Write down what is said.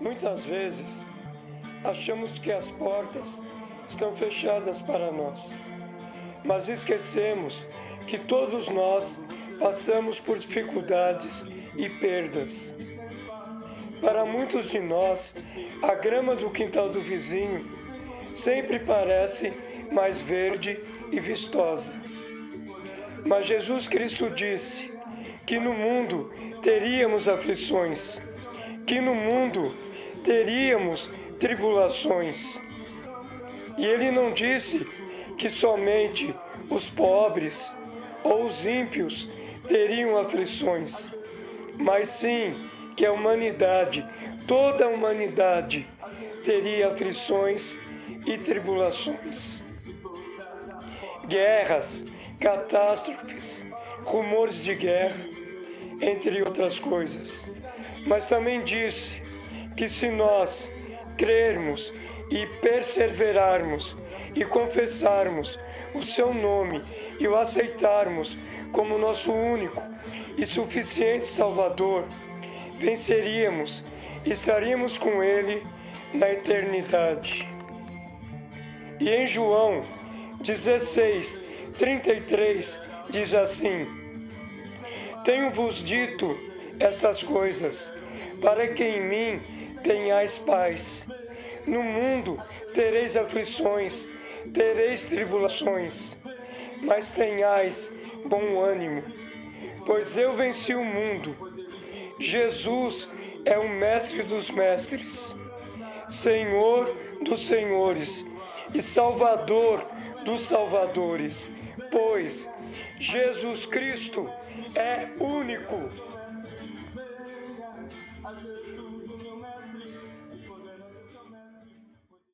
Muitas vezes achamos que as portas estão fechadas para nós, mas esquecemos que todos nós passamos por dificuldades e perdas. Para muitos de nós, a grama do quintal do vizinho sempre parece mais verde e vistosa. Mas Jesus Cristo disse que no mundo teríamos aflições, que no mundo teríamos tribulações. E ele não disse que somente os pobres ou os ímpios teriam aflições, mas sim que a humanidade, toda a humanidade, teria aflições e tribulações. Guerras, catástrofes, rumores de guerra, entre outras coisas. Mas também disse que se nós crermos e perseverarmos e confessarmos o seu nome e o aceitarmos como nosso único e suficiente Salvador, venceríamos e estaríamos com Ele na eternidade. E em João 16, 33 diz assim: Tenho-vos dito estas coisas, para que em mim tenhais paz. No mundo tereis aflições, tereis tribulações, mas tenhais bom ânimo, pois eu venci o mundo. Jesus é o Mestre dos Mestres, Senhor dos Senhores e Salvador dos Salvadores, pois Jesus Cristo é único a Jesus, o meu mestre, e poder.